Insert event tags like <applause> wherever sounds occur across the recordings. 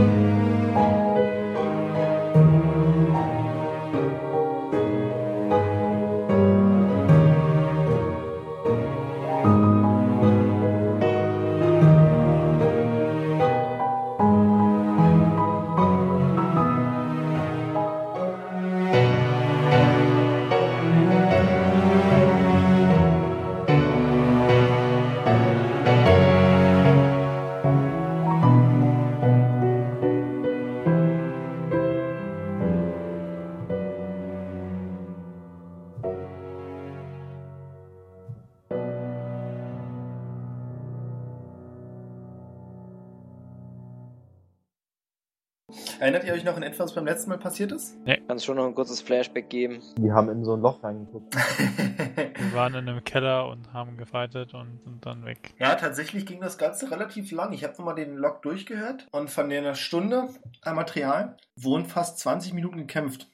Erinnert ihr etwas, was beim letzten Mal passiert ist? Kannst schon noch ein kurzes Flashback geben? Die haben in so ein Loch reingeguckt. <laughs> Wir waren in einem Keller und haben gefightet und sind dann weg. ja, tatsächlich ging das Ganze relativ lang. Ich habe nochmal den Log durchgehört und von der Stunde an Material wurden fast 20 Minuten gekämpft.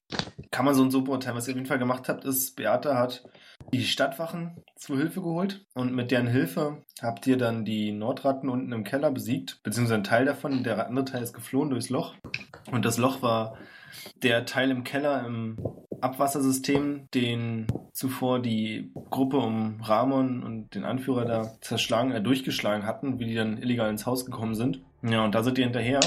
Kann man so und so beurteilen. Was ihr auf jeden Fall gemacht habt, ist, Beate hat die Stadtwachen zu Hilfe geholt und mit deren Hilfe habt ihr dann die Nordratten unten im Keller besiegt, beziehungsweise ein Teil davon, der andere Teil ist geflohen durchs Loch. Und das Loch war der Teil im Keller im Abwassersystem, den zuvor die Gruppe um Ramon und den Anführer da zerschlagen, äh, durchgeschlagen hatten, wie die dann illegal ins Haus gekommen sind. Ja, und da seid ihr hinterher.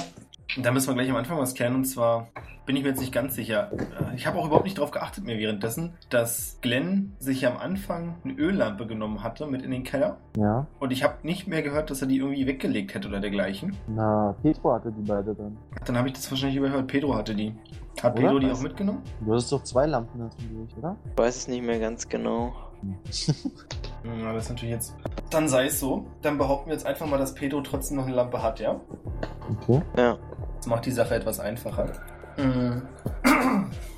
Da müssen wir gleich am Anfang was klären. Und zwar bin ich mir jetzt nicht ganz sicher. Äh, Ich habe auch überhaupt nicht darauf geachtet mehr währenddessen, dass Glenn sich am Anfang eine Öllampe genommen hatte mit in den Keller. Ja. Und ich habe nicht mehr gehört, dass er die irgendwie weggelegt hätte oder dergleichen. Na, Petro hatte die beide dann. Dann habe ich das wahrscheinlich überhört. Pedro hatte die. Hat Oder? Pedro die auch mitgenommen? Du hast doch zwei Lampen durch, oder? Ich weiß es nicht mehr ganz genau. <laughs> Ja, das ist natürlich jetzt. Dann sei es so. Dann behaupten wir jetzt einfach mal, dass Pedro trotzdem noch eine Lampe hat, ja? Okay. Ja. Das macht die Sache etwas einfacher. Mm.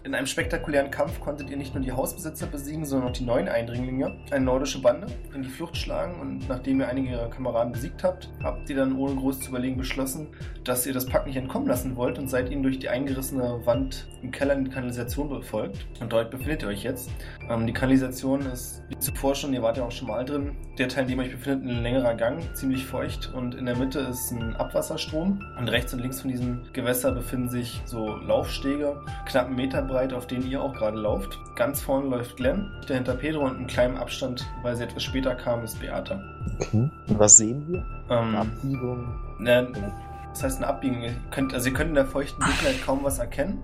In einem spektakulären Kampf konntet ihr nicht nur die Hausbesitzer besiegen, sondern auch die neuen Eindringlinge, eine nordische Bande, in die Flucht schlagen. Und nachdem ihr einige ihrer Kameraden besiegt habt, habt ihr dann ohne groß zu überlegen beschlossen, dass ihr das Pack nicht entkommen lassen wollt und seid ihnen durch die eingerissene Wand im Keller in die Kanalisation befolgt. Und dort befindet ihr euch jetzt. Ähm, die Kanalisation ist wie zuvor schon, ihr wart ja auch schon mal drin, der Teil, in dem ihr euch befindet, ein längerer Gang, ziemlich feucht. Und in der Mitte ist ein Abwasserstrom. Und rechts und links von diesem Gewässer befinden sich so Laufstege, knapp einen Meter breit, auf denen ihr auch gerade lauft. Ganz vorne läuft Glenn, dahinter Pedro und in kleinem Abstand, weil sie etwas später kam, ist Beata. okay. Was sehen wir? Ähm, Eine Abbiegung. ne, das heißt eine Abbiegung. Ihr könnt, also ihr könnt in der feuchten Dunkelheit kaum was erkennen.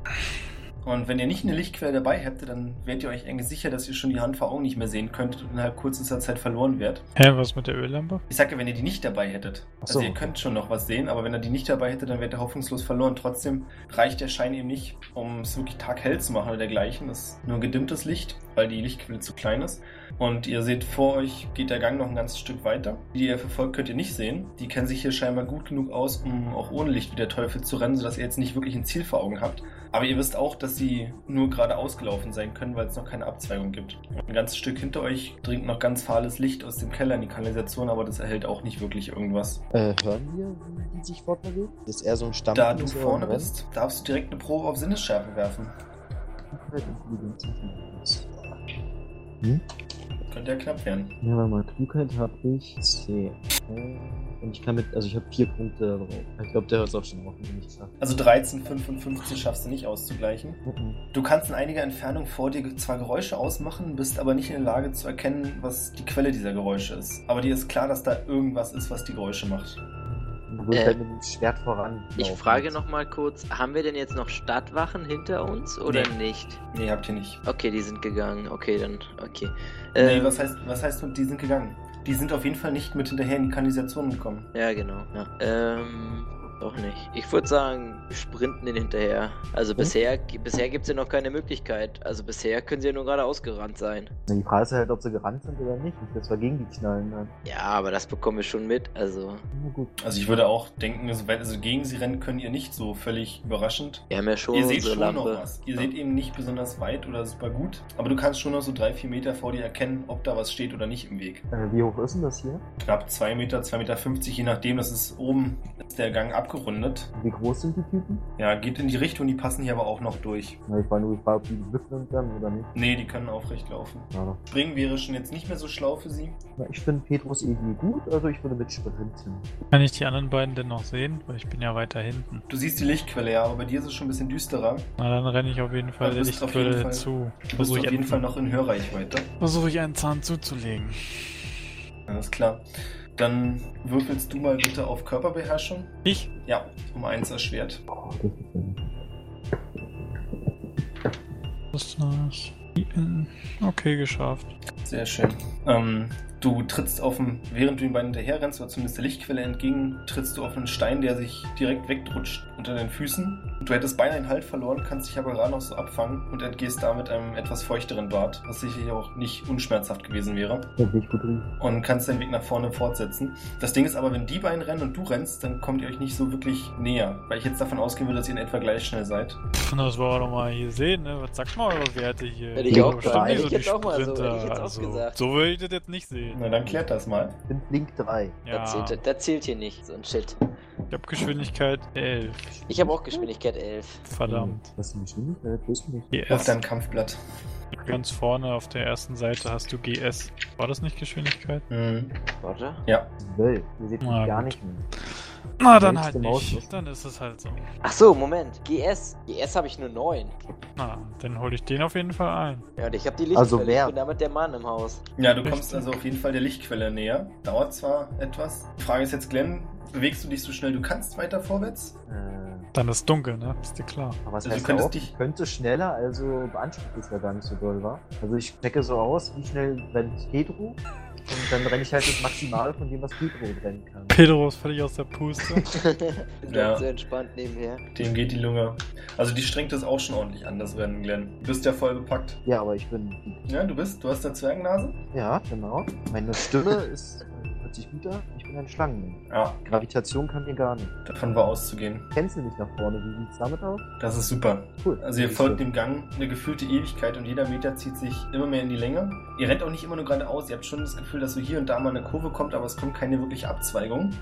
Und wenn ihr nicht eine Lichtquelle dabei hättet, dann wärt ihr euch eigentlich sicher, dass ihr schon die Hand vor Augen nicht mehr sehen könntet und innerhalb kürzester Zeit verloren wärt. Hä, was mit der Öllampe? Ich sage ja, wenn ihr die nicht dabei hättet. Ach so. Also ihr könnt schon noch was sehen, aber wenn ihr die nicht dabei hättet, dann wärt ihr hoffnungslos verloren. Trotzdem reicht der Schein eben nicht, um es wirklich taghell zu machen oder dergleichen. Das ist nur gedimmtes Licht, weil die Lichtquelle zu klein ist. Und ihr seht vor euch, geht der Gang noch ein ganzes Stück weiter. Die, die ihr verfolgt, könnt ihr nicht sehen. Die kennen sich hier scheinbar gut genug aus, um auch ohne Licht wie der Teufel zu rennen, sodass ihr jetzt nicht wirklich ein Ziel vor Augen habt. Aber ihr wisst auch, dass sie nur gerade ausgelaufen sein können, weil es noch keine Abzweigung gibt. Ein ganzes Stück hinter euch dringt noch ganz fahles Licht aus dem Keller in die Kanalisation, aber das erhält auch nicht wirklich irgendwas. Äh, hören wir, wie die sich fortbewegt? Das ist eher so ein Stamm. Da du vorne bist, darfst du direkt eine Probe auf Sinnesschärfe werfen. Hm? Könnte ja knapp werden. Ja, warte mal, Klugheit habe ich 10. Und ich kann mit, also ich habe 4 Punkte drauf. Ich glaube, der hört es auch schon auf, wenn ich sage. Also 13, 55 schaffst du nicht auszugleichen. Du kannst in einiger Entfernung vor dir zwar Geräusche ausmachen, bist aber nicht in der Lage zu erkennen, was die Quelle dieser Geräusche ist. Aber dir ist klar, dass da irgendwas ist, was die Geräusche macht. Du willst Äh, halt mit dem Schwert voran. Ich frage noch mal kurz, haben wir denn jetzt noch Stadtwachen hinter uns oder Nee. nicht? Nee, habt ihr nicht. Okay, die sind gegangen. Okay, dann, okay. nee, Ähm, was heißt, was heißt, die sind gegangen? Die sind auf jeden Fall nicht mit hinterher in die Kanalisation gekommen. Ja, genau. Ja. Ähm, doch nicht. Ich würde sagen, wir sprinten den hinterher. Also Hm? bisher, bisher gibt es ja noch keine Möglichkeit. Also bisher können sie ja nur gerade ausgerannt sein. Die Frage ist halt, ob sie gerannt sind oder nicht. Nicht, dass wir gegen die knallen. Dann. Ja, aber das bekommen wir schon mit. Also, Na gut. Also ich würde auch denken, also wenn- also gegen sie rennen können ihr nicht so völlig überraschend. wir haben ja schon Ihr seht schon Lampe. noch was. Ihr seht eben nicht besonders weit oder super gut, aber du kannst schon noch so drei, vier Meter vor dir erkennen, ob da was steht oder nicht im Weg. Äh, wie hoch ist denn das hier? Knapp zwei Meter, zwei Meter, fünfzig, je nachdem. Das ist oben ist der Gang abgerundet. Wie groß sind die Typen? Ja, geht in die Richtung, die passen hier aber auch noch durch. Na, ich war nur gefragt, ob die hüpfen können oder nicht. Nee, die können aufrecht laufen. Ja. Springen wäre schon jetzt nicht mehr so schlau für sie. Na, ich finde Petrus irgendwie gut, also ich würde mit sprinten. Kann ich die anderen beiden denn noch sehen? Weil ich bin ja weiter hinten. Du siehst die Lichtquelle, ja, aber bei dir ist es schon ein bisschen düsterer. Na, dann renne ich auf jeden Fall Ja, der du bist auf jeden Lichtquelle Fall- zu. Du bist Versuche auf ich, jeden einen- Fall noch in Hörreichweite. versuche ich einen Zahn zuzulegen. Alles klar. Dann würfelst du mal bitte auf Körperbeherrschung. Ich? Ja, um eins erschwert. Oh, das ist ja Was ist das? Okay, geschafft. Sehr schön. Ähm, du trittst auf den, während du den beiden hinterher rennst, oder zumindest der Lichtquelle entgegen, trittst du auf einen Stein, der sich direkt wegrutscht unter den Füßen. Du hättest beinahe den Halt verloren, kannst dich aber gerade noch so abfangen und entgehst damit einem etwas feuchteren Bart, was sicherlich auch nicht unschmerzhaft gewesen wäre. Und kannst deinen Weg nach vorne fortsetzen. Das Ding ist aber, wenn die beiden rennen und du rennst, dann kommt ihr euch nicht so wirklich näher, weil ich jetzt davon ausgehen würde, dass ihr in etwa gleich schnell seid. Das war doch mal hier sehen, ne? Was sagt mal eure Werte hier? Hätte ich Ja, auch Hätte ich jetzt auch mal so- hätte ich jetzt auch also, gesagt. So würde ich das jetzt nicht sehen. Na, dann klärt das mal. Ich bin Blink 3. Ja, Das, zählt, das zählt hier nicht, so ein Shit. ich habe Geschwindigkeit 11. Ich habe auch Geschwindigkeit 11. Verdammt. Was ist die Geschwindigkeit? Das ist nicht. Auf GS. deinem Kampfblatt. Ganz vorne auf der ersten Seite hast du GS. War das nicht Geschwindigkeit? Mhm. Warte. Ja. 12. Ihr seht mich Na, gar gut. nicht mehr. Na, dann halt nicht. Dann ist es halt so. Ach so, Moment. GS. GS habe ich nur 9. Na, dann hole ich den auf jeden Fall ein. Ja, und ich habe die Lichtquelle. Also wer? Ich bin damit der Mann im Haus. Ja, du Richtig. kommst also auf jeden Fall der Lichtquelle näher. Dauert zwar etwas. Die Frage ist jetzt, Glenn, bewegst du dich so schnell du kannst weiter vorwärts? Äh, Dann ist dunkel, ne? Ist dir klar. aber was Also du heißt könntest auch, dich- ich könnte schneller, also beansprucht es ja gar nicht so doll, war. Also ich checke so aus, wie schnell rennt Pedro dann renne ich halt das Maximal von dem, was Pedro rennen kann. Pedro ist völlig aus der Puste. <laughs> Ja. ganz so entspannt nebenher. Dem geht die Lunge. Also die strengt es auch schon ordentlich an, das Rennen, Glenn. Du bist ja voll bepackt. Ja, aber ich bin, Ja, du bist, du hast eine Zwergennase? ja, genau. Meine Stimme ist, äh, hört sich gut an. Ich bin ein Schlangenmensch. Ja, Gravitation kann mir gar nicht. davon war auszugehen. Kennst du mich nach vorne? Wie sieht's damit aus? Das ist super. Cool. Also ihr folgt dem Gang eine gefühlte Ewigkeit und jeder Meter zieht sich immer mehr in die Länge. Ihr rennt auch nicht immer nur geradeaus. Ihr habt schon das Gefühl, dass so hier und da mal eine Kurve kommt, aber es kommt keine wirkliche Abzweigung.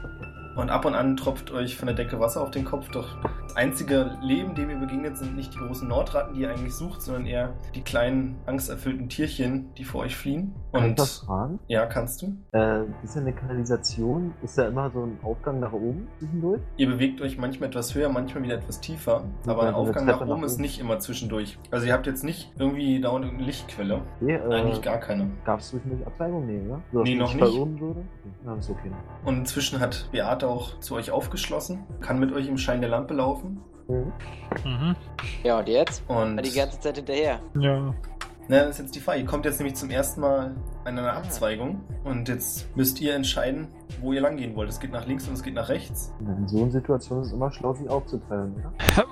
Und ab und an tropft euch von der Decke Wasser auf den Kopf. Doch das einzige Leben, dem ihr begegnet, sind nicht die großen Nordratten, die ihr eigentlich sucht, sondern eher die kleinen, angsterfüllten Tierchen, die vor euch fliehen. Kann ich das Und fragen? ja, kannst du. Äh, ist ja eine Kanalisation, ist da immer so ein Aufgang nach oben zwischendurch? Ihr bewegt euch manchmal etwas höher, manchmal wieder etwas tiefer. Ja, Aber ein eine Aufgang nach Treppe nach oben ist oben. nicht immer zwischendurch. Also ihr habt jetzt nicht irgendwie dauernd irgendeine Lichtquelle. Okay, äh, Eigentlich gar keine. Gab es zwischendurch Abzweigung? Nee, ne? So, Nee, noch nicht. würde? Okay, ja, ist okay. Und inzwischen hat Beate auch zu euch aufgeschlossen, kann mit euch im Schein der Lampe laufen. Mhm. Mhm. Ja, und jetzt? Und War die ganze Zeit hinterher. Ja. na, das ist jetzt die Frage. Ihr kommt jetzt nämlich zum ersten Mal an einer Ah. Abzweigung. Und jetzt müsst ihr entscheiden, wo ihr lang gehen wollt. Es geht nach links und es geht nach rechts. In so einer Situation ist es immer schlau, sich aufzuteilen, oder? <laughs>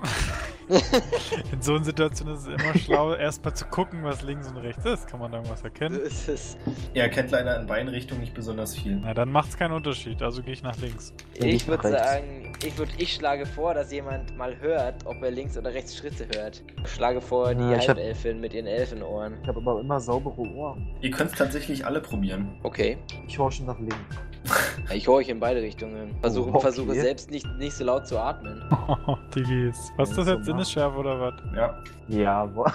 <laughs> In so einer Situation ist es immer schlau, <laughs> erstmal zu gucken, was links und rechts ist. Kann man da irgendwas So erkennen? ist es. Ihr erkennt leider in beiden Richtungen nicht besonders viel. Na, dann macht's keinen Unterschied. Also gehe ich nach links. Ich würde sagen, ich, würd, ich schlage vor, dass jemand mal hört, ob er links oder rechts Schritte hört. Ich schlage vor, die Ja, Halbelfin mit ihren Elfenohren. Ich habe aber immer saubere Ohren. Ihr könnt es tatsächlich alle probieren. Okay. Ich horche nach links. <laughs> Ich höre euch in beide Richtungen. Versuche, Oh, okay. versuche selbst nicht, nicht so laut zu atmen. <laughs> Oh, Diggis. Was ist das jetzt? Sinnesschärfe oder was? Ja. Ja, boah.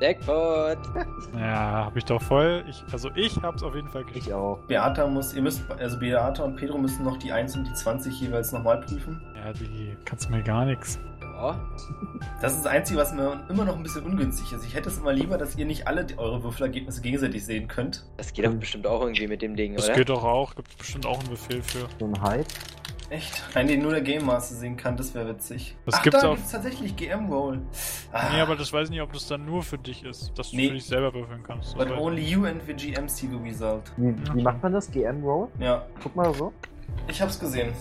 Jackpot! <laughs> Ja, hab ich doch voll. Ich, also ich hab's auf jeden Fall Ich geschafft. auch. Beata muss, ihr müsst, also Beata und Pedro müssen noch die 1 und die 20 jeweils nochmal prüfen. Ja, Digi, kannst mir gar nichts. Ja. Das ist das Einzige, was mir immer noch ein bisschen ungünstig ist. Ich hätte es immer lieber, dass ihr nicht alle die- eure Würfelergebnisse gegenseitig sehen könnt. Das geht doch bestimmt auch irgendwie mit dem Ding, Das oder? geht doch auch. Gibt bestimmt auch einen Befehl für. So ein Hype. Echt? Einen, den nur der Game Master sehen kann, das wäre witzig. Das Ach, gibt's da auch- gibt's tatsächlich GM Roll. Ah, Nee, aber das weiß ich nicht, ob das dann nur für dich ist, dass du Nee. für dich selber würfeln kannst. Das But only you and the GM see the result. Wie, Ja. wie macht man das? GM Roll? Ja, Guck mal so. ich hab's gesehen.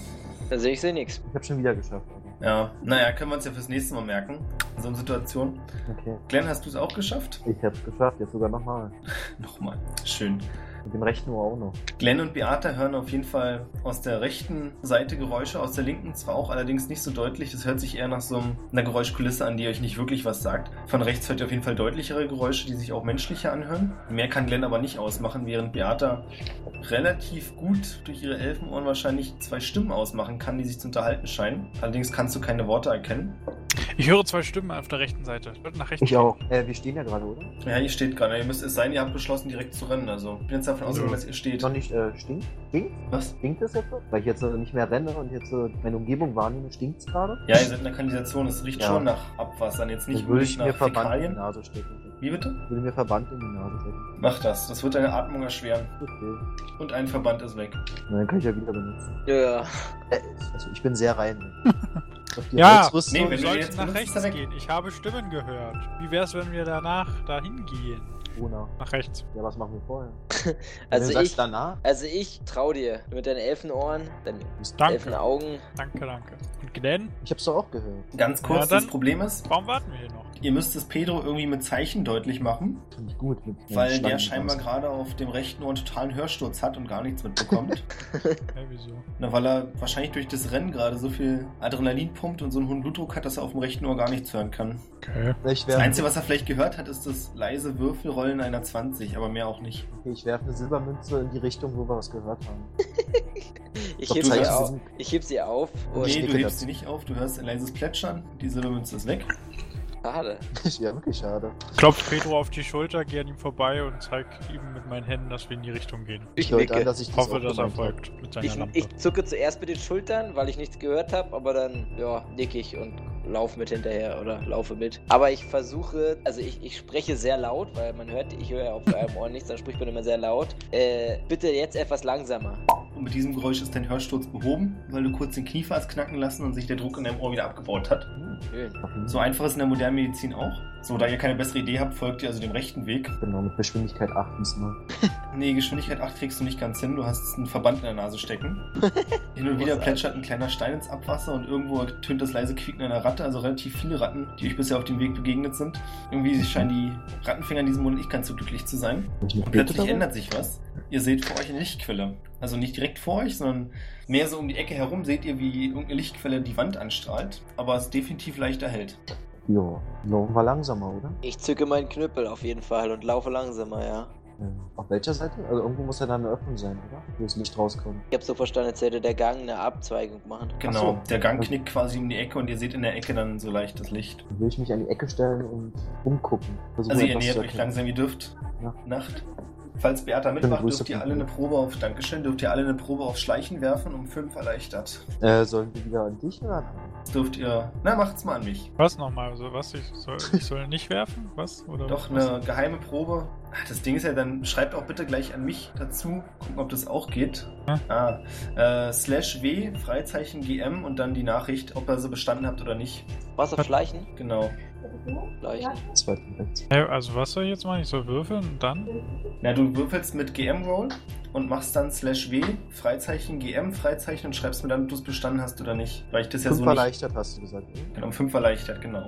Da sehe ich sehe nichts. Ich habe schon wieder geschafft. Ja, naja, können wir uns ja fürs nächste Mal merken. In so einer Situation. Okay. Glenn, hast du es auch geschafft? Ich hab's geschafft, jetzt sogar nochmal. <laughs> Nochmal. Schön. Mit dem rechten Ohr auch noch. Glenn und Beata hören auf jeden Fall aus der rechten Seite Geräusche, aus der linken zwar auch, allerdings nicht so deutlich. Das hört sich eher nach so einer Geräuschkulisse an, die euch nicht wirklich was sagt. Von rechts hört ihr auf jeden Fall deutlichere Geräusche, die sich auch menschlicher anhören. Mehr kann Glenn aber nicht ausmachen, während Beata relativ gut durch ihre Elfenohren wahrscheinlich zwei Stimmen ausmachen kann, die sich zu unterhalten scheinen. Allerdings kannst du keine Worte erkennen. Ich höre zwei Stimmen auf der rechten Seite. Wird nach rechts. Ich auch. Äh, wir stehen ja gerade, oder? Ja, ihr steht gerade. Ihr müsst es sein, ihr habt beschlossen, direkt zu rennen. Also, ich bin jetzt davon ausgegangen, dass ihr steht. Noch nicht, äh, stinkt? Stinkt? Was? Stinkt es jetzt? Weil ich jetzt äh, nicht mehr renne und jetzt äh, meine Umgebung wahrnehme, stinkt es gerade? Ja, ihr seid in der Kanalisation. Es riecht Ja. schon nach Abwasser, jetzt nicht ich unbedingt mir nach Verband in die Fäkalien. Nase stecken. Wie bitte? Ich würde mir Verband in die Nase stecken. Mach das. Das wird deine Atmung erschweren. Okay. Und ein Verband ist weg. Na, dann kann ich ja wieder benutzen. Ja, ja. Äh, also ich bin sehr rein. <laughs> Auf die Ja, Holzrüstung- Nee, wir sollten jetzt nach rechts gehen. Ich habe Stimmen gehört. Wie wär's, wenn wir danach dahin gehen? Ona. Nach rechts. Ja, was machen wir vorher? <laughs> Also ich, danach, also ich trau dir mit deinen Elfenohren, deinen Danke. Elfenaugen. Danke, danke. Und Glenn, ich hab's doch auch gehört. Ganz kurz, Ja, dann- das Problem ist, warum warten wir hier noch? ihr müsst es Pedro irgendwie mit Zeichen deutlich machen, Finde ich gut. Mit mit weil der scheinbar gerade auf dem rechten Ohr einen totalen Hörsturz hat und gar nichts mitbekommt. <laughs> Hä, wieso? Na, weil er wahrscheinlich durch das Rennen gerade so viel Adrenalin pumpt und so einen hohen Blutdruck hat, dass er auf dem rechten Ohr gar nichts hören kann. Okay. Ich Das Einzige, was er vielleicht gehört hat, ist das leise Würfelrollen einer 20, aber mehr auch nicht. okay, ich werfe eine Silbermünze in die Richtung, wo wir was gehört haben. Ich Doch, heb, du sie auf, ich heb sie auf und ich nee, du hebst sie nicht auf, du hörst ein leises Plätschern, die Silbermünze ist weg. schade. <laughs> ja, wirklich schade. Klopft Pedro auf die Schulter, gehe an ihm vorbei und zeig ihm mit meinen Händen, dass wir in die Richtung gehen. Ich deute an, dass ich Ich das hoffe, auch das gemeint habe. erfolgt mit seiner Ich, Lampe. ich zucke zuerst mit den Schultern, weil ich nichts gehört habe, aber dann, ja, nick ich und laufe mit hinterher oder laufe mit. Aber ich versuche, also ich, ich spreche sehr laut, weil man hört, ich höre ja auf einem Ohr nichts, dann spricht man immer sehr laut. Äh, bitte jetzt etwas langsamer. Und mit diesem Geräusch ist dein Hörsturz behoben, weil du kurz den Kniefer hast knacken lassen und sich der Druck in deinem Ohr wieder abgebaut hat. Hm, Schön. So einfach ist in der modernen Medizin auch. So, da ihr keine bessere Idee habt, folgt ihr also dem rechten Weg. Genau, mit Geschwindigkeit 8 diesmal. <laughs> Nee, Geschwindigkeit 8 kriegst du nicht ganz hin. Du hast einen Verband in der Nase stecken. <laughs> Hin und wieder plätschert ein kleiner Stein ins Abwasser und irgendwo tönt das leise Quieken einer Ratte. Also relativ viele Ratten, die euch bisher auf dem Weg begegnet sind. Irgendwie scheinen die Rattenfinger in diesem Monat nicht ganz so glücklich zu sein. Und plötzlich ändert sich was. Ihr seht vor euch eine Lichtquelle. Also nicht direkt vor euch, sondern mehr so um die Ecke herum seht ihr, wie irgendeine Lichtquelle die Wand anstrahlt. Aber es definitiv leichter hält. Ja, laufen wir langsamer, oder? Ich zücke meinen Knüppel auf jeden Fall und laufe langsamer, ja. Ähm, auf welcher Seite? Also irgendwo muss ja da eine Öffnung sein, oder? Wo das Licht rauskommt. Ich habe so verstanden, als hätte der Gang eine Abzweigung machen. Genau, so. der Gang knickt quasi um die Ecke und ihr seht in der Ecke dann so leicht das Licht. Dann will ich mich an die Ecke stellen und umgucken. Versuchen, Also ihr nähert euch langsam, ihr dürft Ja. Nacht. Falls Beata mitmacht, dürft ihr alle eine Probe auf Dankeschön, dürft ihr alle eine Probe auf Schleichen werfen, um fünf erleichtert. Äh, sollen wir wieder an dich oder dürft ihr. Na, macht's mal an mich. Was nochmal? Also, was? Ich soll, ich soll nicht werfen? Was? Oder Doch was? eine geheime Probe. Das Ding ist ja, dann schreibt auch bitte gleich an mich dazu. Gucken, ob das auch geht. Hm. Ah, äh, slash W, Freizeichen GM und dann die Nachricht, ob ihr sie bestanden habt oder nicht. Was auf Schleichen? Genau. Rechts. Hä, also, was soll ich jetzt machen? Ich soll würfeln und dann? Na, du würfelst mit GM-Roll und machst dann slash W, Freizeichen GM, Freizeichen und schreibst mir dann, ob du es bestanden hast oder nicht. Weil ich das ja Fünf so nicht. erleichtert, hast du gesagt. ne? Genau, um fünf erleichtert, genau.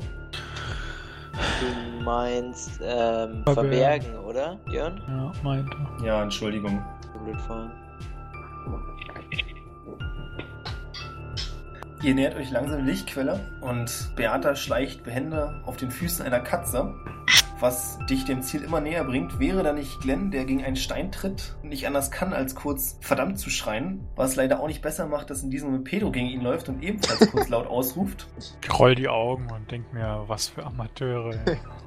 Du meinst ähm, Verbergen. verbergen, oder, Jörn? Ja, meinte. Ja, Entschuldigung. Blöd fallen. Ihr nähert euch langsam Lichtquelle und Beata schleicht behende auf den Füßen einer Katze. Was dich dem Ziel immer näher bringt, wäre da nicht Glenn, der gegen einen Stein tritt und nicht anders kann, als kurz verdammt zu schreien. Was leider auch nicht besser macht, dass in diesem Moment Pedro gegen ihn läuft und ebenfalls kurz laut <laughs> ausruft. Ich roll die Augen und denk mir, was für Amateure.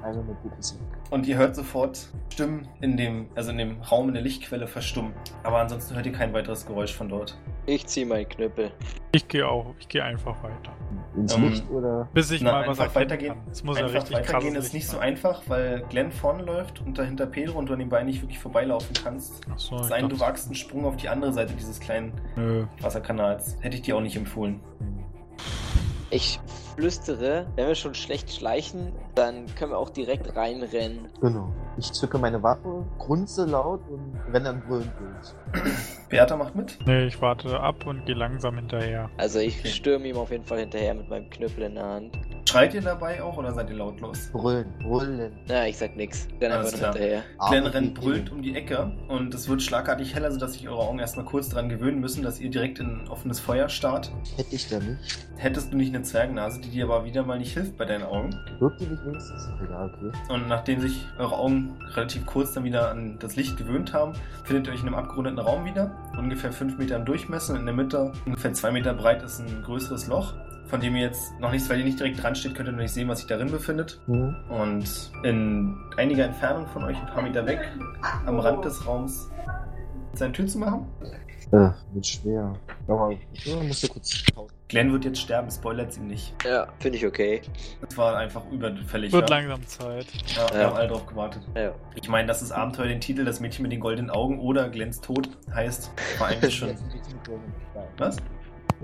Einmal <laughs> mit gutes Und ihr hört sofort Stimmen in dem, also in dem Raum in der Lichtquelle verstummen. Aber ansonsten hört ihr kein weiteres Geräusch von dort. Ich zieh meinen Knüppel. Ich gehe auch, ich gehe einfach weiter. Ins Ähm, Licht oder? Bis ich Na, mal was weitergehen. kann. Es muss ja Einfach richtig weitergehen krasses ist nicht so einfach, weil Glenn vorne läuft und dahinter Pedro und du an den beiden nicht wirklich vorbeilaufen kannst. Ach so, Sein, du wagst einen Sprung auf die andere Seite dieses kleinen Nö. Wasserkanals. Hätte ich dir auch nicht empfohlen. Ich flüstere, wenn wir schon schlecht schleichen, dann können wir auch direkt reinrennen. Genau. Ich zücke meine Waffe, grunze laut und renne dann brüllend <clears throat> los. Beata macht mit. Nee, ich warte ab und gehe langsam hinterher. Also ich Okay. stürme ihm auf jeden Fall hinterher mit meinem Knüppel in der Hand. Schreit ihr dabei auch oder seid ihr lautlos? Brüllen, brüllen. Ja, ich sag nix. Dann hinterher. Glenn rennt brüllend um die Ecke und es wird schlagartig heller, sodass sich eure Augen erstmal kurz daran gewöhnen müssen, dass ihr direkt in offenes Feuer starrt. Hätte ich da nicht. Hättest du nicht eine Zwergnase, die dir aber wieder mal nicht hilft bei deinen Augen. Wirkt die nicht wenigstens? Egal, okay. Und nachdem sich eure Augen relativ kurz dann wieder an das Licht gewöhnt haben, findet ihr euch in einem abgerundeten Raum wieder. Ungefähr 5 Meter im Durchmesser. In der Mitte, ungefähr 2 Meter breit, ist ein größeres Loch, von dem ihr jetzt noch nichts, weil ihr nicht direkt dran steht, könnt ihr noch nicht sehen, was sich darin befindet. Mhm. Und in einiger Entfernung von euch, ein paar Meter weg, am Rand des Raums, ist eine Tür zu machen. Äh, wird schwer. Aber ich muss ja kurz. Glenn wird jetzt sterben, spoilert ihm nicht. Ja, finde ich okay. Das war einfach überfällig. Wird ja. langsam Zeit. Ja, wir Ja. haben alle drauf gewartet. Ja. Ich meine, dass das Abenteuer den Titel Das Mädchen mit den goldenen Augen oder Glens Tod heißt, war eigentlich <laughs> schon. Jetzt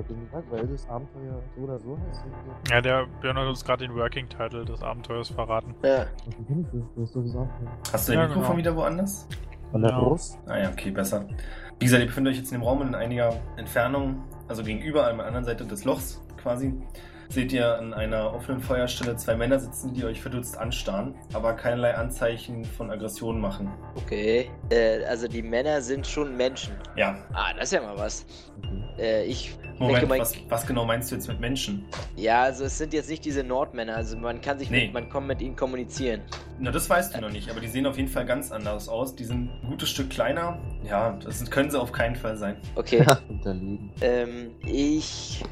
Ich den gefragt, weil das Abenteuer so oder so heißt. Ja, der Björn hat uns gerade den Working Title des Abenteuers verraten. Ja. Hast doch gesagt. Hast du dein Ja, Mikrofon genau. wieder woanders? An der Ja. Brust? Ah ja, okay, besser. Wie gesagt, ihr befindet euch jetzt in dem Raum in einiger Entfernung, also gegenüber an der anderen Seite des Lochs quasi. Seht ihr an einer offenen Feuerstelle zwei Männer sitzen, die euch verdutzt anstarren, aber keinerlei Anzeichen von Aggression machen. Okay. Äh, also die Männer sind schon Menschen. Ja, Ah, das ist ja mal was. Okay. Äh, ich Moment, denke, mein, was, was genau meinst du jetzt mit Menschen? ja, also es sind jetzt nicht diese Nordmänner. Also man kann sich Nee. mit, man kann mit ihnen kommunizieren. Na, das weißt du noch nicht, aber die sehen auf jeden Fall ganz anders aus. Die sind ein gutes Stück kleiner. Ja, das können sie auf keinen Fall sein. Okay. Unterlegen. ähm, ich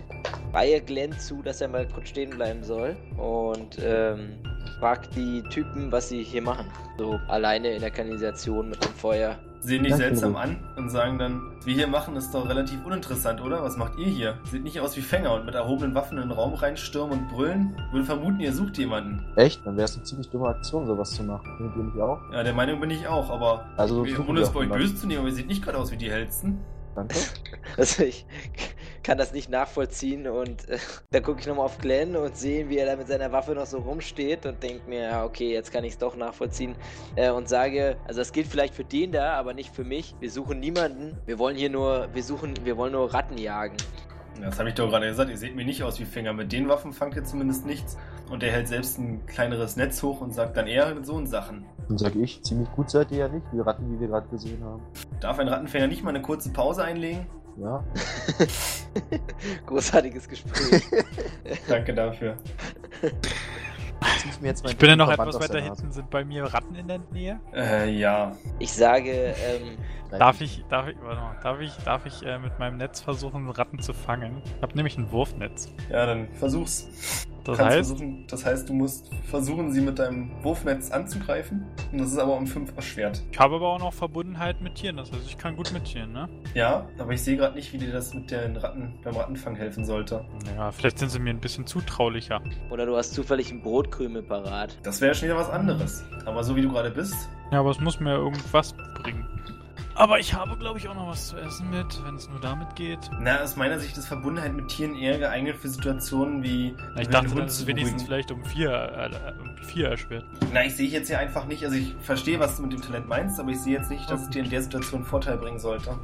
reihe Glenn zu, dass er mal kurz stehen bleiben soll und ähm, frag die Typen, was sie hier machen. So alleine in der Kanalisation mit dem Feuer. Sehen dich seltsam an und sagen dann, was wir hier machen, ist doch relativ uninteressant, oder? Was macht ihr hier? Sieht nicht aus wie Fänger und mit erhobenen Waffen in den Raum reinstürmen und brüllen? Würde vermuten, ihr sucht jemanden. Echt? Dann wäre es eine ziemlich dumme Aktion, sowas zu machen. Findet ihr nicht auch? Ja, der Meinung bin ich auch, aber Also, ohne es bei euch böse zu nehmen, aber ihr seht nicht gerade aus wie die hellsten. Danke. <laughs> Also ich kann das nicht nachvollziehen und äh, <laughs> dann gucke ich nochmal auf Glenn und sehe, wie er da mit seiner Waffe noch so rumsteht und denke mir, ja, okay, jetzt kann ich es doch nachvollziehen äh, und sage, also das gilt vielleicht für den da, aber nicht für mich. Wir suchen niemanden. Wir wollen hier nur, wir suchen, wir wollen nur Ratten jagen. Ja, Das habe ich doch gerade gesagt, ihr seht mir nicht aus wie Fänger. Mit den Waffen fangt ihr zumindest nichts. Und er hält selbst ein kleineres Netz hoch und sagt dann eher mit so einen Sachen. Dann sag ich, ziemlich gut seid ihr ja nicht, die Ratten, die wir gerade gesehen haben. Darf ein Rattenfänger nicht mal eine kurze Pause einlegen? Ja. <laughs> Großartiges Gespräch. <laughs> Danke dafür. Ich mir jetzt meinen Ich bin ja noch Verband etwas weiter hinten. Sind bei mir Ratten in der Nähe? Äh, ja. Ich sage, ähm, Darf ich, darf ich, warte mal, darf ich, darf ich äh, mit meinem Netz versuchen, Ratten zu fangen? Ich habe nämlich ein Wurfnetz. Ja, dann versuch's. Das Kannst heißt, versuchen, das heißt, du musst versuchen, sie mit deinem Wurfnetz anzugreifen. Und das ist aber um 5 erschwert. ich habe aber auch noch Verbundenheit mit Tieren. Das heißt, ich kann gut mit Tieren, ne? Ja, aber ich sehe gerade nicht, wie dir das mit den Ratten beim Rattenfang helfen sollte. Ja, vielleicht sind sie mir ein bisschen zutraulicher. oder du hast zufällig einen Brotkrümel parat. Das wäre schon wieder was anderes. Aber so wie du gerade bist, Ja, aber es muss mir irgendwas bringen. Aber ich habe, glaube ich, auch noch was zu essen mit, wenn es nur damit geht. na, aus meiner Sicht ist Verbundenheit mit Tieren eher geeignet für Situationen wie. Ich den dachte, Hund das ist zu wenigstens vielleicht um vier, äh, um vier erschwert. Na, ich sehe jetzt hier einfach nicht, also ich verstehe, was du mit dem Talent meinst, aber ich sehe jetzt nicht, dass es dir in der Situation Vorteil bringen sollte.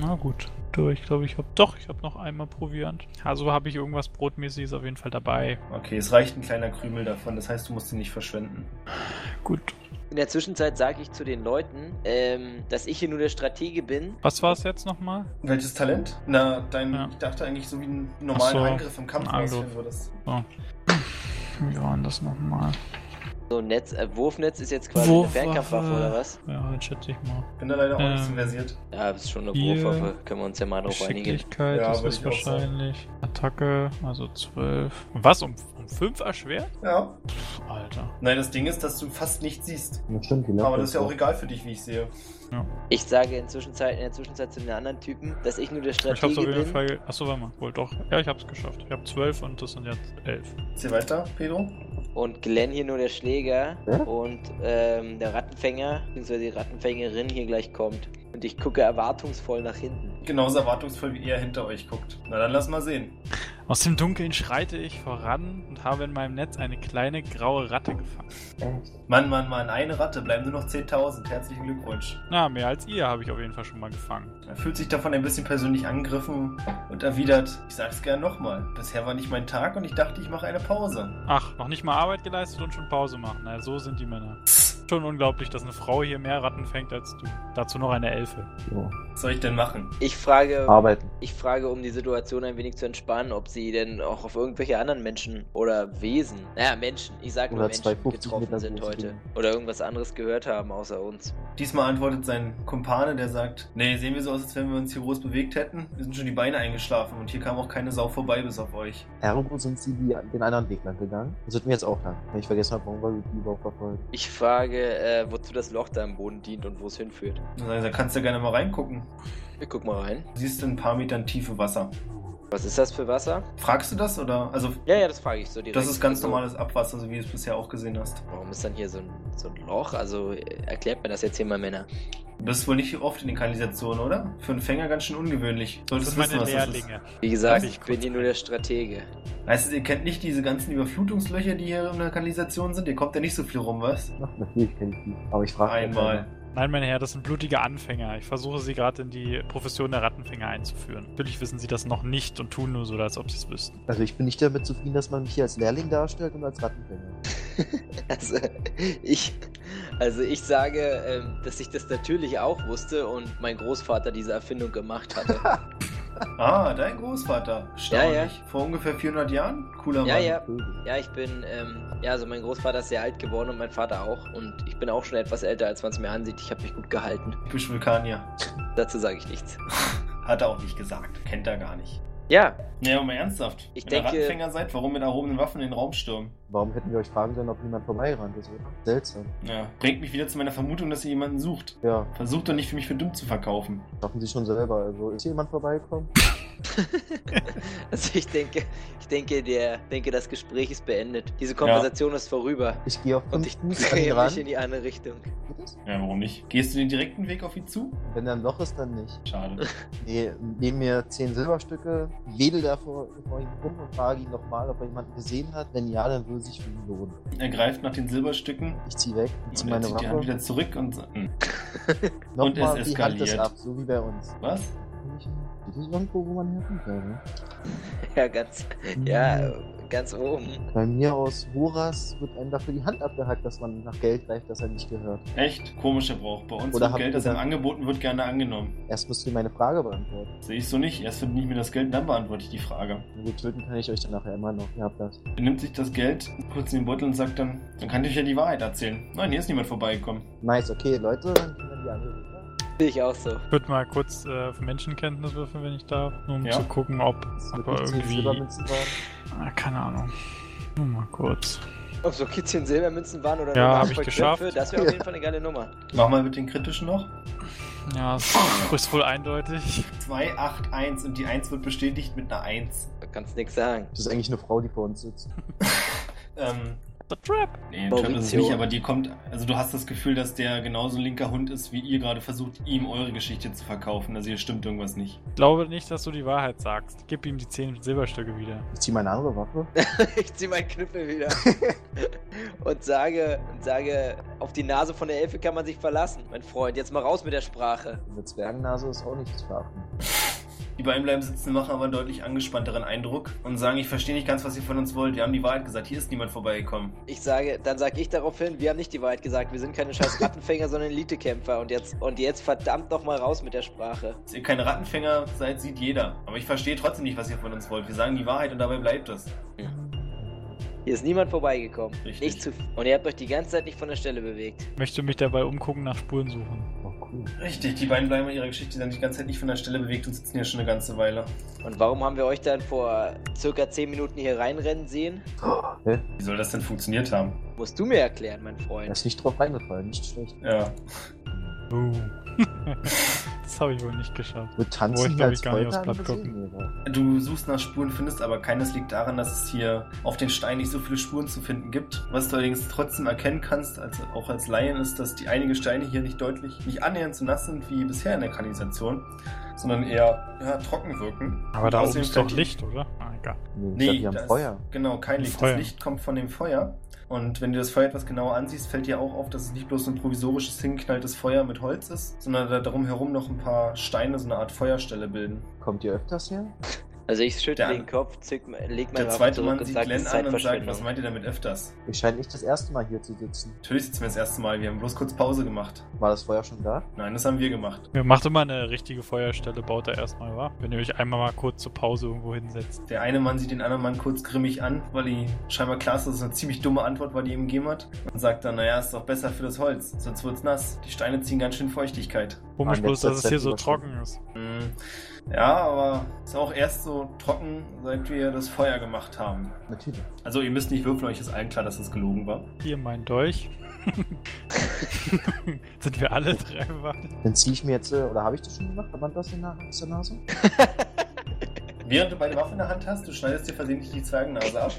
Na gut. Ich glaube, ich habe doch, ich habe noch einmal Proviant. Also habe ich irgendwas Brotmäßiges auf jeden Fall dabei. Okay, es reicht ein kleiner Krümel davon, das heißt, du musst ihn nicht verschwenden. Gut. In der Zwischenzeit sage ich zu den Leuten, ähm, dass ich hier nur der Stratege bin. Was war es jetzt nochmal? Welches Talent? Na, dein, Ja. ich dachte eigentlich so wie einen normalen so, Angriff im Kampf ausführen würdest. Wie war denn das nochmal? So ein Netz, äh, Wurfnetz ist jetzt quasi eine Wurfwaffe. Fernkampfwaffe oder was? Ja, jetzt schätze ich mal. Bin da leider auch nicht so Ähm, versiert. Ja, das ist schon eine. Wurfwaffe. Können wir uns ja mal drauf einigen. Geschicklichkeit Ja, ist wahrscheinlich. Attacke, also 12. Und was? Um, um 5 erschwert? Ja. Pff, Alter. Nein, das Ding ist, dass du fast nichts siehst. Ja, stimmt, die Aber das ist ja auch egal für dich, wie ich sehe. Ich sage in, Zwischenzeit, in der Zwischenzeit zu den anderen Typen, dass ich nur der Ich hab's Stratege auf jeden bin. Fall. Achso, warte mal. Wohl doch. Ja, ich hab's geschafft. Ich hab 12 und das sind jetzt 11. Zieh weiter, Pedro. Und Glenn hier nur der Schläger. Ja? Und ähm, der Rattenfänger, beziehungsweise die Rattenfängerin hier gleich kommt. Und ich gucke erwartungsvoll nach hinten. Genauso erwartungsvoll, wie er hinter euch guckt. Na dann lass mal sehen. Aus dem Dunkeln schreite ich voran und habe in meinem Netz eine kleine graue Ratte gefangen. Mann, Mann, Mann, eine Ratte, bleiben nur noch 10.000. Herzlichen Glückwunsch. Na, mehr als ihr habe ich auf jeden Fall schon mal gefangen. Er fühlt sich davon ein bisschen persönlich angegriffen und erwidert, ich sag's gern nochmal. Bisher war nicht mein Tag und ich dachte, ich mache eine Pause. Ach, noch nicht mal Arbeit geleistet und schon Pause machen. Na, so sind die Männer. Schon unglaublich, dass eine Frau hier mehr Ratten fängt als du. Dazu noch eine Elfe. Jo. Was soll ich denn machen? Ich frage, Arbeiten. ich frage, um die Situation ein wenig zu entspannen, ob sie denn auch auf irgendwelche anderen Menschen oder Wesen, naja, Menschen, ich sag nur Oder Menschen, 250 getroffen sind heute. Oder irgendwas anderes gehört haben außer uns. Diesmal antwortet sein Kumpane, der sagt, nee, sehen wir so aus, als wenn wir uns hier groß bewegt hätten. Wir sind schon die Beine eingeschlafen und hier kam auch keine Sau vorbei bis auf euch. Ergo sind sie die, den anderen Weg lang gegangen. Das wird mir jetzt auch lang. Wenn ich vergessen habe, warum wir die überhaupt verfolgen. Ich frage, äh, wozu das Loch da im Boden dient und wo es hinführt. Da kannst du gerne mal reingucken. Ich guck mal rein. Du siehst in ein paar Metern tiefe Wasser. Was ist das für Wasser? Fragst du das oder? Also, Ja, ja, das frage ich so direkt. das ist ganz Also, normales Abwasser, so wie du es bisher auch gesehen hast. Warum ist dann hier so ein, so ein Loch? Also äh, erklärt mir das jetzt hier mal Männer. Du bist wohl nicht oft in den Kanalisationen, oder? Für einen Fänger ganz schön ungewöhnlich. Das Solltest sind meine wissen, was das ist. Lehrlinge. Wie gesagt, ich bin hier nur der Stratege. Heißt es, ihr kennt nicht diese ganzen Überflutungslöcher, die hier in der Kanalisation sind? Ihr kommt ja nicht so viel rum, was? Ach, natürlich kenne ich die. Aber ich frage Einmal. Nein, meine Herren, das sind blutige Anfänger. Ich versuche sie gerade in die Profession der Rattenfänger einzuführen. Natürlich wissen sie das noch nicht und tun nur so, als ob sie es wüssten. Also ich bin nicht damit zufrieden, dass man mich hier als Lehrling darstellt und als Rattenfänger. <laughs> Also ich, also ich sage, ähm, dass ich das natürlich auch wusste und mein Großvater diese Erfindung gemacht hatte. <laughs> Ah, dein Großvater. Ja, ja. Vor ungefähr 400 Jahren? Cooler Ja, Mann. ja. Vögel. Ja, ich bin, ähm, ja, also mein Großvater ist sehr alt geworden und mein Vater auch. Und ich bin auch schon etwas älter, als man es mir ansieht. Ich habe mich gut gehalten. Typisch Vulkanier. Dazu sage ich nichts. <laughs> Hat er auch nicht gesagt. Kennt er gar nicht. Ja, Nee, aber mal ernsthaft. Ich Wenn ihr denke- Rattenfänger seid, warum mit erhobenen Waffen in den Raum stürmen? Warum hätten wir euch fragen sollen, ob niemand vorbeigerannt ist, oder? Seltsam. Ja, bringt mich wieder zu meiner Vermutung, dass ihr jemanden sucht. Ja, Versucht doch nicht für mich für dumm zu verkaufen. schaffen sie schon selber. Also ist hier jemand vorbeigekommen? <laughs> also ich denke, ich denke, der, denke, das Gespräch ist beendet. Diese Konversation ist vorüber. Ich gehe auf Und ich drehe mich in die andere Richtung. Ja, warum nicht? Gehst du den direkten Weg auf ihn zu? Wenn er ein Loch ist, dann nicht. Schade. <laughs> Nee, neben mir zehn Silberstücke, wedel da vor, vor ihm rum und frage ihn nochmal, ob er jemanden gesehen hat. Wenn ja, dann würde sich für ihn lohnen. Er greift nach den Silberstücken Ich zieh weg, und zieh er meine zieht die Hand Waffe. wieder zurück und... <laughs> Nochmal, es die Hand ist eskaliert. ab, so wie bei uns. Was? Das irgendwo, wo man helfen kann, ne? <laughs> Ja, ganz, ja, ganz oben. Bei mir aus Horas wird einem dafür die Hand abgehackt, dass man nach Geld greift, das er nicht gehört. Echt? Komischer Brauch. Bei uns Oder wird Geld, das einem angeboten wird, gerne angenommen. Erst müsst ihr meine Frage beantworten. Sehe ich so nicht. Erst wird nicht mir das Geld, dann beantworte ich die Frage. Na gut, töten kann ich euch dann nachher immer noch. Ihr habt das. Er nimmt sich das Geld kurz in den Beutel und sagt dann, dann kann ich euch ja die Wahrheit erzählen. Nein, hier ist niemand vorbeigekommen. Nice, okay, Leute, dann können wir die Richtung. Sehe ich auch so. Ich würde mal kurz äh, auf Menschenkenntnis würfeln, wenn ich darf, nur um Ja. zu gucken, ob, Das er zehn irgendwie... Silbermünzen waren. Ah, keine Ahnung. Nur mal kurz. Ob so Kids in Silbermünzen waren oder Ja, nur eine hab ich geschafft. Das wäre auf jeden Fall eine geile Nummer. Mach mal mit den kritischen noch. Ja, es ist wohl eindeutig. 2, 8, 1 und die 1 wird bestätigt mit einer 1. Da kannst du nichts sagen. Das ist eigentlich eine Frau, die vor uns sitzt. <laughs> Ähm, The Trap. nee, Trap ist es nicht, aber die kommt, also du hast das Gefühl, dass der genauso ein linker Hund ist, wie ihr gerade versucht, ihm eure Geschichte zu verkaufen. Also hier stimmt irgendwas nicht. Ich glaube nicht, dass du die Wahrheit sagst. Gib ihm die 10 Silberstücke wieder. Ich zieh meine andere Waffe. <laughs> ich zieh meinen Knüppel wieder. <laughs> und sage, und sage, auf die Nase von der Elfe kann man sich verlassen. Mein Freund, jetzt mal raus mit der Sprache. Eine Zwergennase ist auch nicht zu verachten. Die beiden bleiben sitzen, machen aber einen deutlich angespannteren Eindruck und sagen, ich verstehe nicht ganz, was ihr von uns wollt. Wir haben die Wahrheit gesagt, hier ist niemand vorbeigekommen. Ich sage, dann sage ich daraufhin, wir haben nicht die Wahrheit gesagt, wir sind keine scheiß <laughs> Rattenfänger, sondern Elitekämpfer. Und jetzt, und jetzt verdammt noch mal raus mit der Sprache. Dass ihr keine Rattenfänger seid, sieht jeder. Aber ich verstehe trotzdem nicht, was ihr von uns wollt. Wir sagen die Wahrheit und dabei bleibt es. Hier ist niemand vorbeigekommen. Richtig. Nicht zu Und ihr habt euch die ganze Zeit nicht von der Stelle bewegt. Möchte mich dabei umgucken, nach Spuren suchen. Oh, cool. Richtig, die beiden bleiben in ihrer Geschichte dann die ganze Zeit nicht von der Stelle bewegt und sitzen hier schon eine ganze Weile. Und warum haben wir euch dann vor circa 10 Minuten hier reinrennen sehen? Hä? Wie soll das denn funktioniert haben? Musst du mir erklären, mein Er Freund. ist nicht drauf reingefallen, nicht schlecht. Ja. Oh. <laughs> das habe ich wohl nicht geschafft. Wo tanzen ich, als ich, gar nicht aufs Blatt wa? Du suchst nach Spuren, findest aber keines liegt daran, dass es hier auf den Steinen nicht so viele Spuren zu finden gibt. Was du allerdings trotzdem erkennen kannst, als, auch als Laien, ist, dass die einige Steine hier nicht deutlich, nicht annähernd so nass sind wie bisher in der Kanalisation, sondern eher ja, trocken wirken. Aber Und da oben außerdem ist doch Licht, oder? Ah, Anker. Nee, nee die haben Feuer. Genau, kein Licht. Feuer. Das Licht kommt von dem Feuer. Und wenn du das Feuer etwas genauer ansiehst, fällt dir auch auf, dass es nicht bloß ein provisorisches hingeknalltes Feuer mit Holz ist, sondern da darum herum noch ein paar Steine so eine Art Feuerstelle bilden. Kommt ihr öfters her? Also ich schüttle Der- den Kopf, zück, leg mein Der zweite Mann und sieht Glenn an und sagt, was meint ihr damit öfters? Ich scheine nicht das erste Mal hier zu sitzen. Natürlich sitzen wir das erste Mal, wir haben bloß kurz Pause gemacht. War das Feuer schon da? Nein, das haben wir gemacht. Ja, macht immer eine richtige Feuerstelle, baut er erstmal, wa? Wenn ihr euch einmal mal kurz zur Pause irgendwo hinsetzt. Der eine Mann sieht den anderen Mann kurz grimmig an, weil ihm scheinbar klar ist, dass es eine ziemlich dumme Antwort war, die er ihm gegeben hat. Und sagt dann, naja, ist doch besser für das Holz, sonst wird's nass. Die Steine ziehen ganz schön Feuchtigkeit. Komisch bloß, dass es hier so trocken ist. Hm. Ja, aber ist auch erst so trocken, seit wir das Feuer gemacht haben. Natürlich. Also ihr müsst nicht würfeln, euch ist allen klar, dass es gelogen war. Hier mein Dolch. <laughs> Sind wir alle drei? Dann ziehe ich mir jetzt, äh, oder habe ich das schon gemacht? Verband aus der Nase? <laughs> Während du beide Waffen in der Hand hast, du schneidest dir versehentlich die Zwergennase ab.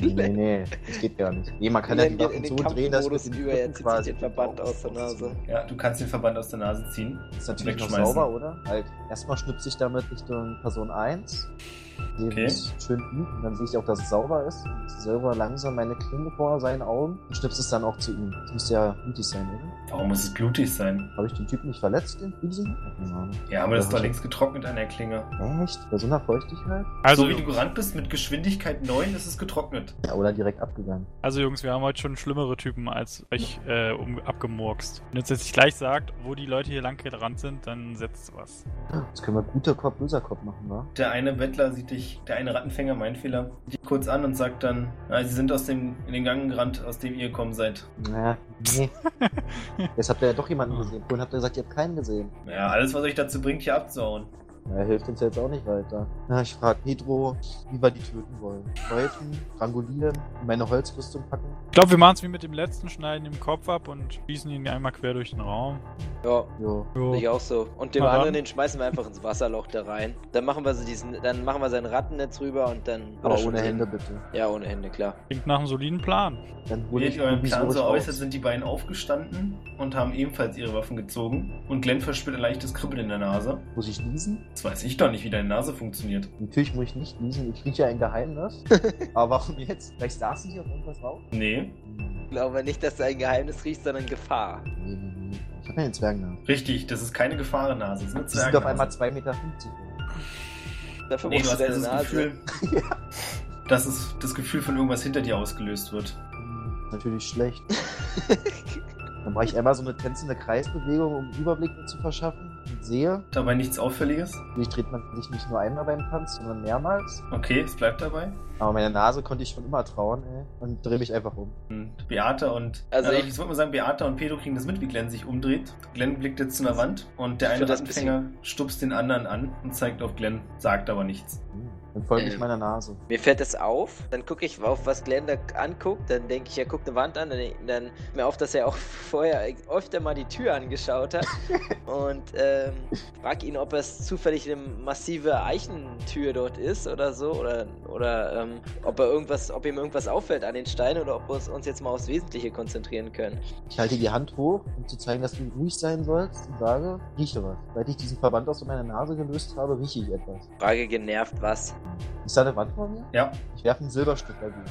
Nee, nee, das geht gar nicht. Nee, man kann ja die Waffen so drehen, dass den über, er sich quasi den Verband aus der Nase. Ja, du kannst den Verband aus der Nase ziehen. Ist natürlich noch sauber, oder? Halt, erstmal schnipse ich damit Richtung Person 1. Sehe, Okay. schön übt. Und dann sehe ich auch, dass es sauber ist. Und selber langsam meine Klinge vor seinen Augen und schnipse es dann auch zu ihm. Das müsste ja blutig sein, oder? Warum muss es blutig sein? Habe ich den Typen nicht verletzt, den Riesen? Ja, aber das ist doch längst getrocknet an der Klinge. Echt? Bei so einer Feuchtigkeit? Also, so wie du gerannt bist, mit Geschwindigkeit 9 ist es getrocknet. Ja, oder direkt abgegangen. also Jungs, wir haben heute schon schlimmere Typen als euch äh, um, abgemurkst. Wenn ihr jetzt gleich sagt, wo die Leute hier lang gerannt sind, dann setzt was. Jetzt können wir guter Kopf, böser Kopf machen, wa? Der eine Bettler sieht dich, der eine Rattenfänger, mein Fehler, dich kurz an und sagt dann, na, sie sind aus dem, in den Gang gerannt, aus dem ihr gekommen seid. Naja, nee. <laughs> Jetzt habt ihr ja doch jemanden gesehen. Vorhin habt ihr gesagt, ihr habt keinen gesehen. Ja, alles, was euch dazu bringt, hier abzuhauen. Ja, hilft uns jetzt auch nicht weiter. Na, ich frage Pedro, wie wir die töten wollen. Läufen, strangulieren, in meine Holzrüstung packen. Ich glaube, wir machen es wie mit dem letzten, schneiden ihm den Kopf ab und schießen ihn einmal quer durch den Raum. Ja, Jo. Jo. ich auch so. Und dem anderen, den schmeißen wir einfach ins Wasserloch da rein. Dann machen wir so diesen, dann machen wir sein Rattennetz rüber und dann. Aber er ohne. Hände bitte. Ja, ohne Hände, klar. Klingt nach einem soliden Plan. Dann hole Wie ich ihr euren Plan so aus. sind die beiden aufgestanden und haben ebenfalls ihre Waffen gezogen. Und Glenn verspürt ein leichtes Kribbeln in der Nase. Muss ich niesen? Das weiß ich doch nicht, wie deine Nase funktioniert. Natürlich muss ich nicht niesen. Ich rieche ja ein Geheimnis. <laughs> Aber warum jetzt? Vielleicht saßen die auf irgendwas drauf? Nee, Ich glaube nicht, dass du ein Geheimnis riechst, sondern Gefahr. Nee, nee, nee. Ich habe ja einen Zwergnase. richtig, das ist keine Gefahrennase, das ist eine Die sind auf einmal Zwergnase. 2,50 Meter. Dafür Nee, brauchst du du hast deine das Nase. Gefühl, <laughs> dass es das Gefühl von irgendwas hinter dir ausgelöst wird. Hm, Natürlich schlecht. <laughs> Dann mache ich einmal so eine tänzende Kreisbewegung, um Überblick mir zu verschaffen. Sehe, Dabei nichts Auffälliges. natürlich dreht man sich nicht nur einmal beim Tanz, sondern mehrmals. Okay, es bleibt dabei. Aber meine Nase konnte ich schon immer trauen, ey. Und drehe mich einfach um. Und Beate und. Also Also ich- ich, wollte mal sagen, Beate und Pedro kriegen das mit, wie Glenn sich umdreht. Glenn blickt jetzt zu einer Wand und der eine das ein bisschen- Rattenfänger stupst den anderen an und zeigt auf Glenn, sagt aber nichts. Hm. Dann folge ich Ähm. meiner Nase. Mir fällt das auf, dann gucke ich auf, was Glenn da anguckt, dann denke ich, er guckt eine Wand an, dann, dann mir auf, dass er auch <laughs> vorher öfter mal die Tür angeschaut hat <laughs> und ähm, frag ihn, ob es zufällig eine massive Eichentür dort ist oder so oder, oder ähm, ob er irgendwas, ob ihm irgendwas auffällt an den Steinen oder ob wir uns jetzt mal aufs Wesentliche konzentrieren können. Ich halte die Hand hoch, um zu zeigen, dass du ruhig sein sollst und sage, rieche was. Seit ich diesen Verband aus meiner Nase gelöst habe, rieche ich etwas. Frage genervt, was? Ist da eine Wand vor mir? Ja, Ich werfe ein Silberstück dagegen.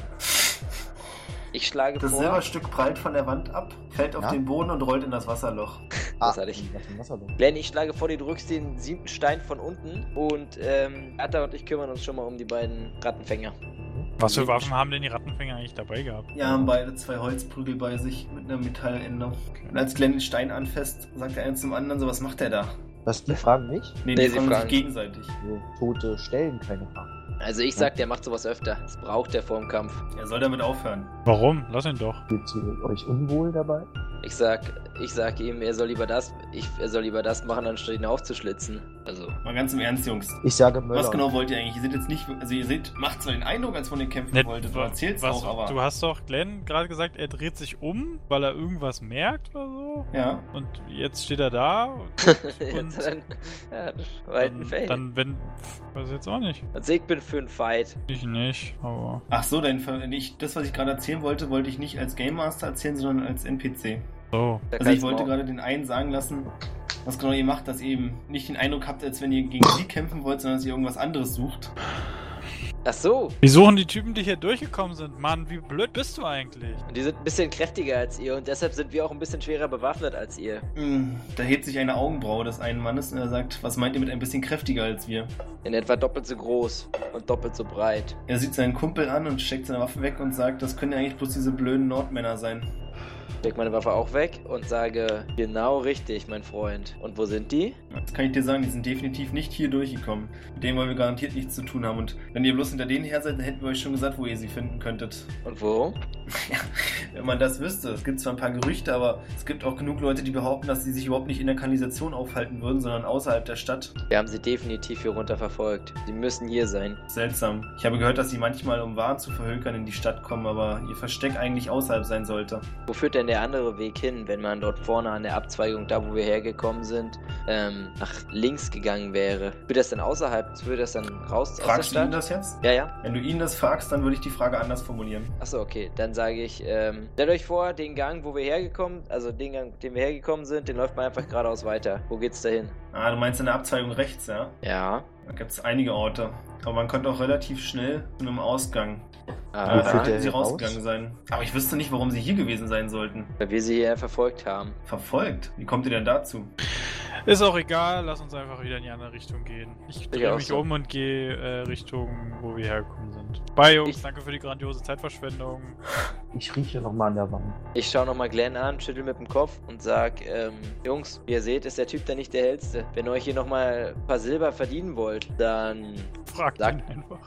Ich schlage das vor. Silberstück prallt von der Wand ab, fällt auf Ja? den Boden und rollt in das Wasserloch. Was hatte ich? Wasserloch. Glenn, ich schlage vor, du drückst den siebten Stein von unten und ähm, Atta und ich kümmern uns schon mal um die beiden Rattenfänger. Was für Waffen haben denn die Rattenfänger eigentlich dabei gehabt? Ja, haben beide zwei Holzprügel bei sich mit einer Metallende. Und als Glenn den Stein anfasst, sagt der eine zum anderen so, was macht der da? Was, die fragen mich? Nee, Nee, die sie fragen fragen. sich gegenseitig. So, Tote stellen keine Fragen. Also ich sag, der macht sowas öfter. Das braucht er vorm Kampf. Er soll damit aufhören. Warum? Lass ihn doch. Fühlt ihr euch unwohl dabei? Ich sag, ich sag ihm, er soll lieber das, ich, er soll lieber das machen, anstatt ihn aufzuschlitzen. Also, Mal ganz im Ernst, Jungs. Ich sage Möller. Was genau wollt ihr eigentlich? Ihr seht jetzt nicht, also ihr seht, macht zwar den Eindruck, als wenn ihr kämpfen Nett, wolltet, du erzählst was, auch, aber. Du hast doch Glenn gerade gesagt, er dreht sich um, weil er irgendwas merkt oder so. Ja. Und jetzt steht er da <laughs> und, und dann, ja, das war ein dann, dann wenn. Weiß jetzt auch nicht. Also ich bin für einen Fight. Ich nicht, aber. Ach so, dein, Ver- ich, das, was ich gerade erzählen wollte, wollte ich nicht als Game Master erzählen, sondern als NPC. So. Also ich wollte gerade den einen sagen lassen, was genau ihr macht, dass ihr eben nicht den Eindruck habt, als wenn ihr gegen sie kämpfen wollt, sondern dass ihr irgendwas anderes sucht. Ach so. Wir suchen die Typen, die hier durchgekommen sind. Mann, wie blöd bist du eigentlich? Und die sind ein bisschen kräftiger als ihr und deshalb sind wir auch ein bisschen schwerer bewaffnet als ihr. Hm, Da hebt sich eine Augenbraue des einen Mannes und er sagt, was meint ihr mit ein bisschen kräftiger als wir? In etwa doppelt so groß und doppelt so breit. Er sieht seinen Kumpel an und steckt seine Waffe weg und sagt, das können ja eigentlich bloß diese blöden Nordmänner sein. Leg meine Waffe auch weg und sage, genau richtig, mein Freund. Und wo sind die? Das kann ich dir sagen, die sind definitiv nicht hier durchgekommen. Mit denen wollen wir garantiert nichts zu tun haben. Und wenn ihr bloß hinter denen her seid, dann hätten wir euch schon gesagt, wo ihr sie finden könntet. Und wo? Wenn man das wüsste. Es gibt zwar ein paar Gerüchte, aber es gibt auch genug Leute, die behaupten, dass sie sich überhaupt nicht in der Kanalisation aufhalten würden, sondern außerhalb der Stadt. Wir haben sie definitiv hier runter verfolgt. Sie müssen hier sein. Seltsam. Ich habe gehört, dass sie manchmal, um Waren zu verhökern, in die Stadt kommen, aber ihr Versteck eigentlich außerhalb sein sollte. Wo führt denn der andere Weg hin, wenn man dort vorne an der Abzweigung, da wo wir hergekommen sind, ähm, nach links gegangen wäre? Führt das denn außerhalb? Führt das dann raus Fragst du ihn das jetzt? Ja, ja. Wenn du ihn das fragst, dann würde ich die Frage anders formulieren. Achso, okay. Dann sage ich, ähm, stellt euch vor, den Gang, wo wir hergekommen, also den Gang, den wir hergekommen sind, den läuft man einfach geradeaus weiter. Wo geht's dahin? Ah, du meinst in der Abzweigung rechts, ja? Ja. Da gibt es einige Orte. Aber man kommt auch relativ schnell zu einem Ausgang. Ah, da der sie raus? rausgegangen sein. Aber ich wüsste nicht, warum sie hier gewesen sein sollten. weil wir sie hier verfolgt haben. Verfolgt? Wie kommt ihr denn dazu? Ist auch egal, lass uns einfach wieder in die andere Richtung gehen. Ich drehe mich so. um und gehe äh, Richtung, wo wir hergekommen sind. Bye, Jungs, Ich- danke für die grandiose Zeitverschwendung. <laughs> Ich rieche nochmal an der Wand. Ich schaue nochmal Glenn an, schüttel mit dem Kopf und sag, ähm, Jungs, wie ihr seht, ist der Typ da nicht der hellste. Wenn ihr euch hier nochmal ein paar Silber verdienen wollt, dann. Frag Sag- ihn einfach.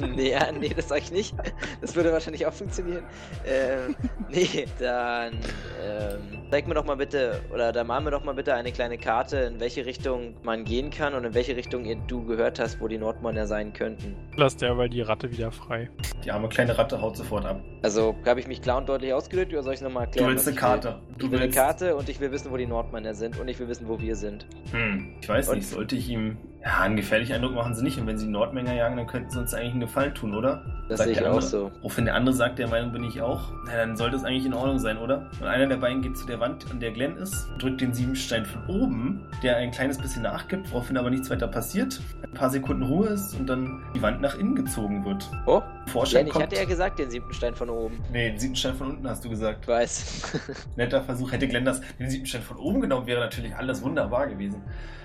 <laughs> nee, ja, nee, das sag ich nicht. Das würde wahrscheinlich auch funktionieren. Ähm, nee, dann ähm, zeig mir doch mal bitte, oder da mal mir doch mal bitte eine kleine Karte, in welche Richtung man gehen kann und in welche Richtung ihr, du gehört hast, wo die Nordmänner sein könnten. Lass derweil die Ratte wieder frei. Die arme kleine Ratte haut sofort ab. Also, habe ich mich klar und deutlich ausgedrückt oder soll ich nochmal erklären? Du willst eine will? Karte. Du Ich will eine willst- Karte und ich will wissen, wo die Nordmänner sind und ich will wissen, wo wir sind. Hm, ich weiß Und- nicht, sollte ich ihm. Ja, einen gefährlichen Eindruck machen sie nicht. Und wenn sie Nordmänner jagen, dann könnten sie uns eigentlich einen Gefallen tun, oder? Das Sagt sehe ich auch andere. so. Woraufhin der andere sagt, der Meinung bin ich auch. Na, dann sollte es eigentlich in Ordnung sein, oder? Und einer der beiden geht zu der Wand, an der Glenn ist, drückt den Siebenstein von oben, der ein kleines bisschen nachgibt, woraufhin aber nichts weiter passiert. Ein paar Sekunden Ruhe ist und dann die Wand nach innen gezogen wird. Oh, Vorschein Glenn, ich kommt. hatte ja gesagt, den siebten Stein von oben. Nee, den siebten Stein von unten hast du gesagt. Ich weiß. <laughs> Netter Versuch. Hätte Glenn das, den siebten Stein von oben genommen, wäre natürlich alles wunderbar gewesen.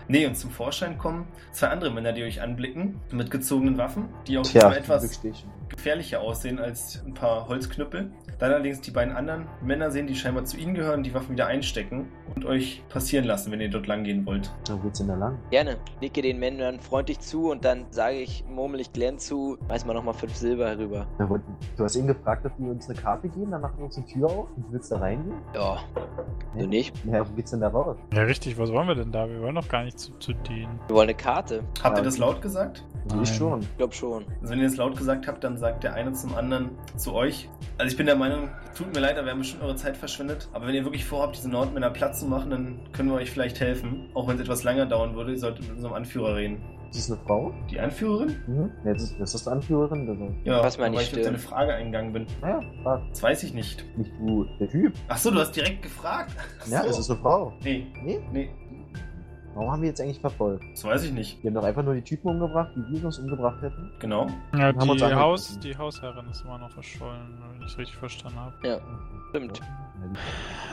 Nee, und zum Vorschein kommen zwei andere Männer, die euch anblicken, mit gezogenen Waffen, die auch Tja, etwas gefährlicher aussehen als ein paar Holzknüppel. Dann allerdings die beiden anderen Männer sehen, die scheinbar zu ihnen gehören, die Waffen wieder einstecken und euch passieren lassen, wenn ihr dort lang gehen wollt. Wo geht's denn da lang? Gerne. Nicke den Männern freundlich zu und dann sage ich, murmel ich Glenn zu, weiß mal nochmal fünf Silber herüber. Du hast ihn gefragt, ob die uns eine Karte geben, dann machen wir uns die Tür auf und du willst da reingehen? Ja, du nicht? Ja, wo geht's denn da raus? Ja, richtig, was wollen wir denn da? Wir wollen doch gar nicht zu, zu denen. Wir wollen eine Karte. Habt ihr Ja. das laut gesagt? Nein. Ich schon. Ich glaube schon. Also wenn ihr das laut gesagt habt, dann sagt der eine zum anderen zu euch. Also ich bin der Meinung, tut mir leid, da wir haben bestimmt eure Zeit verschwendet. Aber wenn ihr wirklich vorhabt, diese Nordmänner Platz zu machen, dann können wir euch vielleicht helfen. Auch wenn es etwas länger dauern würde, ihr solltet mit unserem Anführer reden. Das ist eine Frau? Die Anführerin? Mhm. Ja, das, ist, das ist die Anführerin. Also, Ja, Pass mal weil ich auf deine Frage eingegangen bin. naja, frag. Das weiß ich nicht. Nicht du, der Typ. Ach so, du hast direkt gefragt. Ach Ja, so. es ist eine Frau. Nee, Nee? nee, Warum haben wir jetzt eigentlich verfolgt? das weiß ich nicht. Wir haben doch einfach nur die Typen umgebracht, die wir uns umgebracht hätten. Genau. Ja, Haben uns die. Haus, die Hausherrin ist immer noch verschollen, wenn ich es richtig verstanden habe. Ja, stimmt.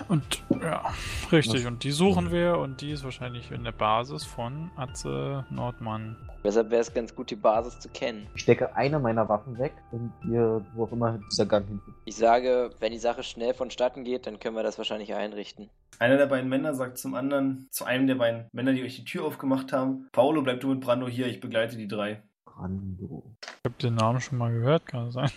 Und ja, richtig. Und die suchen wir und die ist wahrscheinlich in der Basis von Atze Nordmann. Deshalb wäre es ganz gut, die Basis zu kennen. Ich stecke eine meiner Waffen weg und ihr, wo auch immer dieser Gang hinführt. Ich sage, wenn die Sache schnell vonstatten geht, dann können wir das wahrscheinlich einrichten. Einer der beiden Männer sagt zum anderen, zu einem der beiden Männer, die euch die Tür aufgemacht haben, Paolo, bleib du mit Brando hier, ich begleite die drei. Brando. Ich habe den Namen schon mal gehört, kann das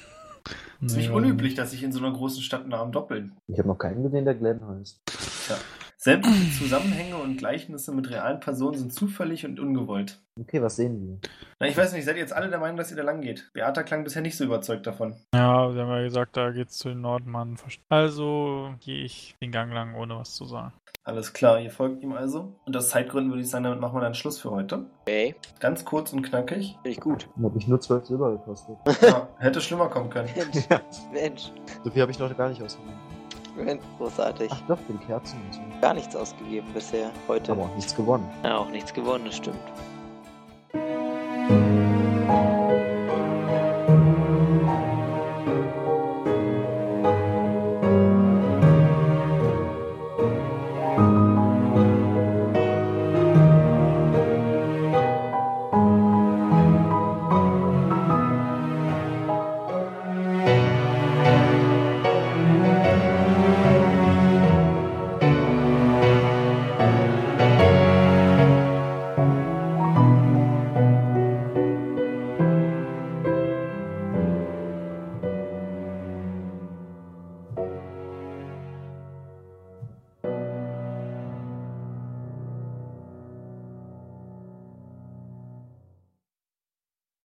sein? Ist nicht unüblich, dass sich in so einer großen Stadt Namen doppeln. Ich habe noch keinen gesehen, der Glenn heißt. Tja. Sämtliche Zusammenhänge und Gleichnisse mit realen Personen sind zufällig und ungewollt. Okay, was sehen wir? Na, ich weiß nicht, seid ihr jetzt alle der Meinung, dass ihr da lang geht? Beata klang bisher nicht so überzeugt davon. Ja, wir haben ja gesagt, da geht's zu den Nordmann. Also gehe ich den Gang lang, ohne was zu sagen. Alles klar, ihr folgt ihm also. Und aus Zeitgründen würde ich sagen, damit machen wir dann Schluss für heute. Okay, Ganz kurz und knackig. finde ich gut. Dann habe ich nur 12 Silber gekostet. Ja, hätte schlimmer kommen können. <laughs> Mensch, Mensch, So viel habe ich noch gar nicht ausgegeben. Mensch, großartig. Ach doch, für die Kerzen und so. Gar nichts ausgegeben bisher, heute. Aber auch nichts gewonnen. Ja, auch nichts gewonnen, das stimmt.